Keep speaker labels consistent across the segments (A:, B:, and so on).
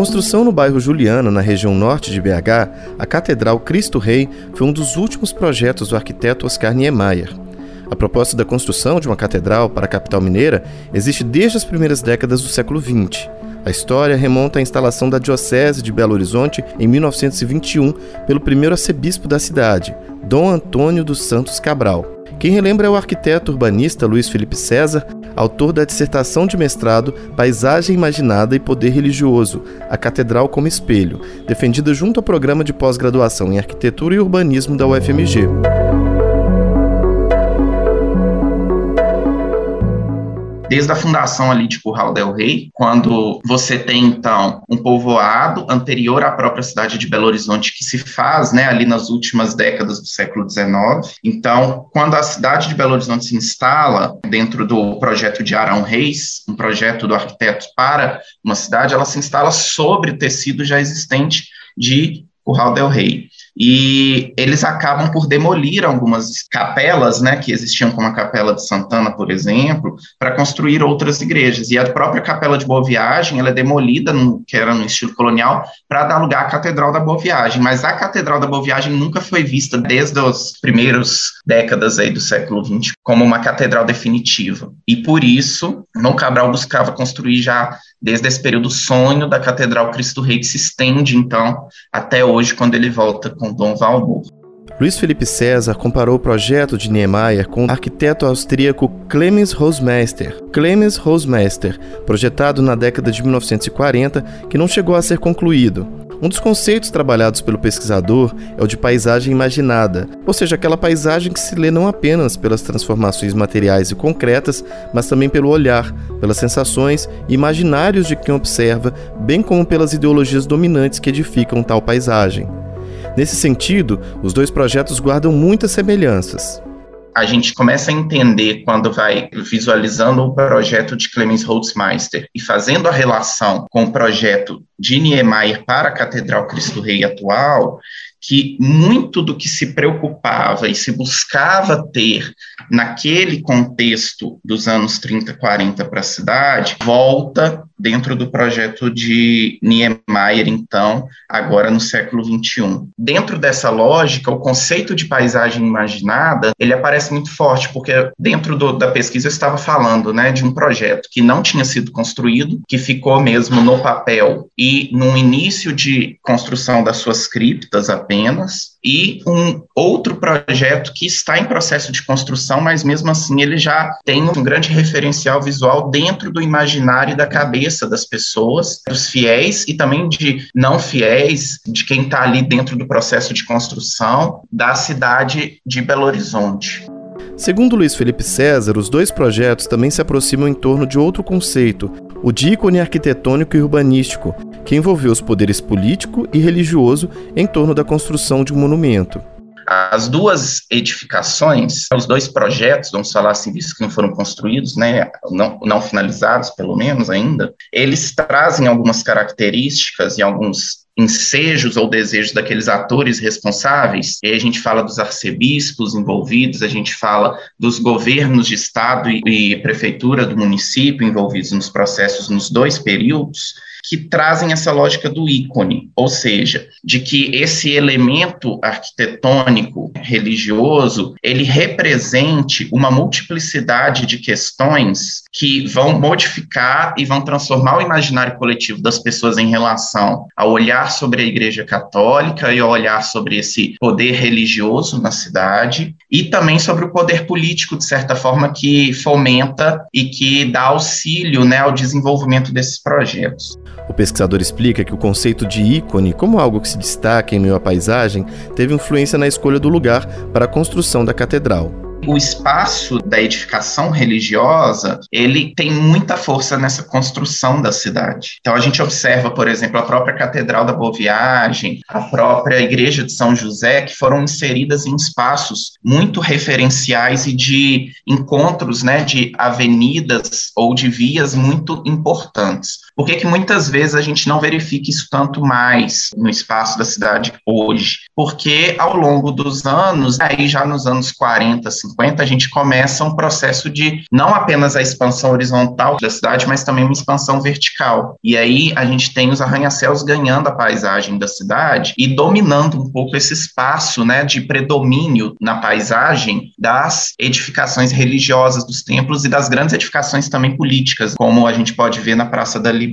A: Construção no bairro Juliana, na região norte de BH, a Catedral Cristo Rei foi um dos últimos projetos do arquiteto Oscar Niemeyer. A proposta da construção de uma catedral para a capital mineira existe desde as primeiras décadas do século XX. A história remonta à instalação da Diocese de Belo Horizonte em 1921 pelo primeiro arcebispo da cidade, Dom Antônio dos Santos Cabral. Quem relembra é o arquiteto urbanista Luiz Felipe César, autor da dissertação de mestrado Paisagem Imaginada e Poder Religioso, a Catedral como Espelho, defendida junto ao programa de pós-graduação em Arquitetura e Urbanismo da UFMG.
B: Desde a fundação ali de Curral del Rey, quando você tem então um povoado anterior à própria cidade de Belo Horizonte que se faz, né, ali nas últimas décadas do século XIX. Então, quando a cidade de Belo Horizonte se instala dentro do projeto de Arão Reis, um projeto do arquiteto para uma cidade, ela se instala sobre o tecido já existente de Curral del Rey e eles acabam por demolir algumas capelas, né, que existiam como a Capela de Santana, por exemplo, para construir outras igrejas. E a própria Capela de Boa Viagem, ela é demolida, no, que era no estilo colonial, para dar lugar à Catedral da Boa Viagem. Mas a Catedral da Boa Viagem nunca foi vista desde as primeiras décadas aí do século XX como uma catedral definitiva. E por isso, Dom Cabral buscava construir já desde esse período o sonho da Catedral Cristo Rei que se estende então até hoje quando ele volta com Dom Valmor.
A: Luiz Felipe César comparou o projeto de Niemeyer com o arquiteto austríaco Clemens Rosmeister. Clemens Rosmeister, projetado na década de 1940, que não chegou a ser concluído. Um dos conceitos trabalhados pelo pesquisador é o de paisagem imaginada, ou seja, aquela paisagem que se lê não apenas pelas transformações materiais e concretas, mas também pelo olhar, pelas sensações e imaginários de quem observa, bem como pelas ideologias dominantes que edificam tal paisagem. Nesse sentido, os dois projetos guardam muitas semelhanças.
B: A gente começa a entender quando vai visualizando o projeto de Clemens Holzmeister e fazendo a relação com o projeto de Niemeyer para a Catedral Cristo Rei atual, que muito do que se preocupava e se buscava ter naquele contexto dos anos 30, 40 para a cidade, volta dentro do projeto de Niemeyer, então, agora no século 21. Dentro dessa lógica, o conceito de paisagem imaginada, ele aparece muito forte, porque dentro do, da pesquisa eu estava falando, né, de um projeto que não tinha sido construído, que ficou mesmo no papel e no início de construção das suas criptas apenas, e um outro projeto que está em processo de construção, mas mesmo assim ele já tem um grande referencial visual dentro do imaginário da cabeça das pessoas, dos fiéis e também de não fiéis, de quem está ali dentro do processo de construção da cidade de Belo Horizonte.
A: Segundo Luiz Felipe César, os dois projetos também se aproximam em torno de outro conceito, o de ícone arquitetônico e urbanístico, que envolveu os poderes político e religioso em torno da construção de um monumento.
B: As duas edificações, os dois projetos, vamos falar assim, vistos que não foram construídos, né, não, não finalizados, pelo menos ainda, eles trazem algumas características e alguns ensejos ou desejos daqueles atores responsáveis. E a gente fala dos arcebispos envolvidos, a gente fala dos governos de estado e, e prefeitura do município envolvidos nos processos nos dois períodos que trazem essa lógica do ícone, ou seja, de que esse elemento arquitetônico religioso, ele represente uma multiplicidade de questões que vão modificar e vão transformar o imaginário coletivo das pessoas em relação ao olhar sobre a Igreja Católica e ao olhar sobre esse poder religioso na cidade e também sobre o poder político, de certa forma, que fomenta e que dá auxílio né, ao desenvolvimento desses projetos.
A: O pesquisador explica que o conceito de ícone, como algo que se destaca em meio à paisagem, teve influência na escolha do lugar para a construção da catedral.
B: o espaço da edificação religiosa, ele tem muita força nessa construção da cidade. Então a gente observa, por exemplo, a própria Catedral da Boa Viagem, a própria Igreja de São José, que foram inseridas em espaços muito referenciais e de encontros, né, de avenidas ou de vias muito importantes. Por que que muitas vezes a gente não verifica isso tanto mais no espaço da cidade hoje? Porque ao longo dos anos, aí já nos anos 40, 50, a gente começa um processo de não apenas a expansão horizontal da cidade, mas também uma expansão vertical. E aí a gente tem os arranha-céus ganhando a paisagem da cidade e dominando um pouco esse espaço, né, de predomínio na paisagem das edificações religiosas dos templos e das grandes edificações também políticas, como a gente pode ver na Praça da Liberdade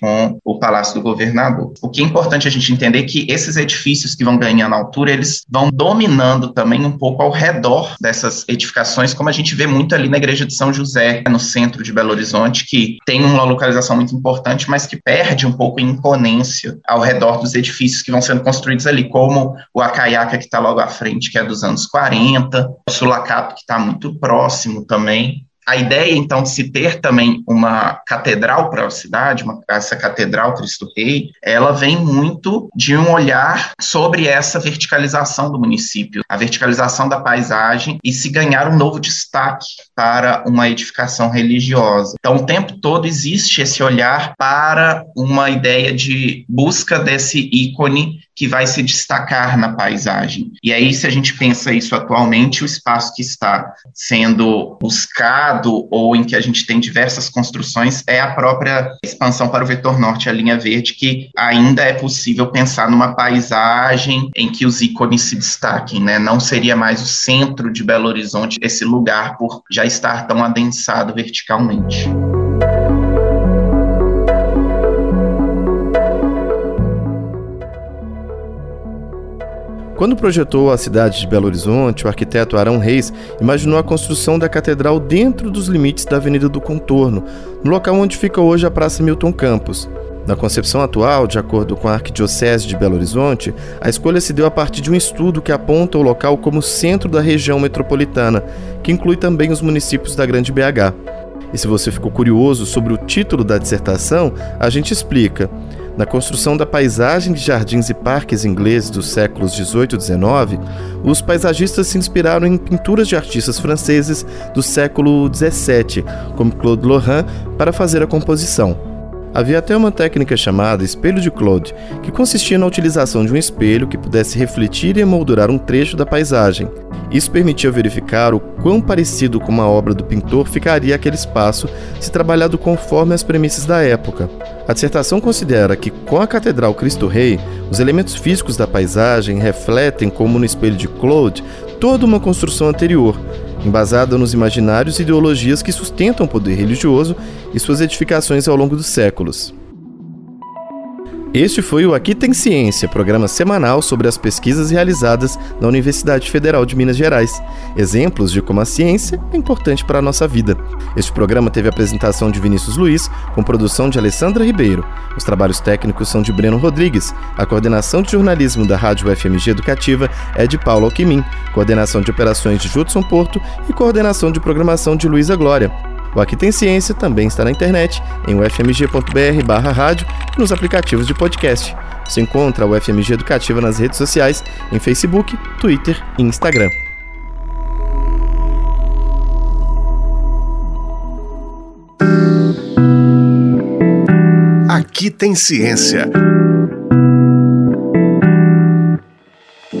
B: com o Palácio do Governador. O que é importante a gente entender é que esses edifícios que vão ganhando altura, eles vão dominando também um pouco ao redor dessas edificações, como a gente vê muito ali na Igreja de São José, no centro de Belo Horizonte, que tem uma localização muito importante, mas que perde um pouco em imponência ao redor dos edifícios que vão sendo construídos ali, como o Acaiaca, que está logo à frente, que é dos anos 40, o Sulacato, que está muito próximo também a ideia, então, de se ter também uma catedral para a cidade, uma, essa catedral Cristo Rei, ela vem muito de um olhar sobre essa verticalização do município, a verticalização da paisagem e se ganhar um novo destaque para uma edificação religiosa. Então, o tempo todo existe esse olhar para uma ideia de busca desse ícone que vai se destacar na paisagem. E aí, se a gente pensa isso atualmente, o espaço que está sendo buscado ou em que a gente tem diversas construções é a própria expansão para o vetor norte, a linha verde, que ainda é possível pensar numa paisagem em que os ícones se destaquem, né? Não seria mais o centro de Belo Horizonte esse lugar por já estar tão adensado verticalmente.
A: Quando projetou a cidade de Belo Horizonte, o arquiteto Arão Reis imaginou a construção da catedral dentro dos limites da Avenida do Contorno, no local onde fica hoje a Praça Milton Campos. Na concepção atual, de acordo com a Arquidiocese de Belo Horizonte, a escolha se deu a partir de um estudo que aponta o local como centro da região metropolitana, que inclui também os municípios da Grande BH. E se você ficou curioso sobre o título da dissertação, a gente explica. Na construção da paisagem de jardins e parques ingleses dos séculos 18 e 19, os paisagistas se inspiraram em pinturas de artistas franceses do século 17, como Claude Lorrain, para fazer a composição. Havia até uma técnica chamada espelho de Claude, que consistia na utilização de um espelho que pudesse refletir e emoldurar um trecho da paisagem. Isso permitia verificar o quão parecido com uma obra do pintor ficaria aquele espaço se trabalhado conforme as premissas da época. A dissertação considera que, com a Catedral Cristo Rei, os elementos físicos da paisagem refletem, como no espelho de Claude, toda uma construção anterior, embasada nos imaginários e ideologias que sustentam o poder religioso e suas edificações ao longo dos séculos. Este foi o Aqui Tem Ciência, programa semanal sobre as pesquisas realizadas na Universidade Federal de Minas Gerais. Exemplos de como a ciência é importante para a nossa vida. Este programa teve a apresentação de Vinícius Luiz, com produção de Alessandra Ribeiro. Os trabalhos técnicos são de Breno Rodrigues. A coordenação de jornalismo da Rádio FMG Educativa é de Paulo Alquimim, coordenação de operações de Judson Porto e coordenação de programação de Luísa Glória. O Aqui Tem Ciência também está na internet, em ufmg.br rádio e nos aplicativos de podcast. Você encontra o UFMG Educativa nas redes sociais, em Facebook, Twitter e Instagram.
C: Aqui tem ciência.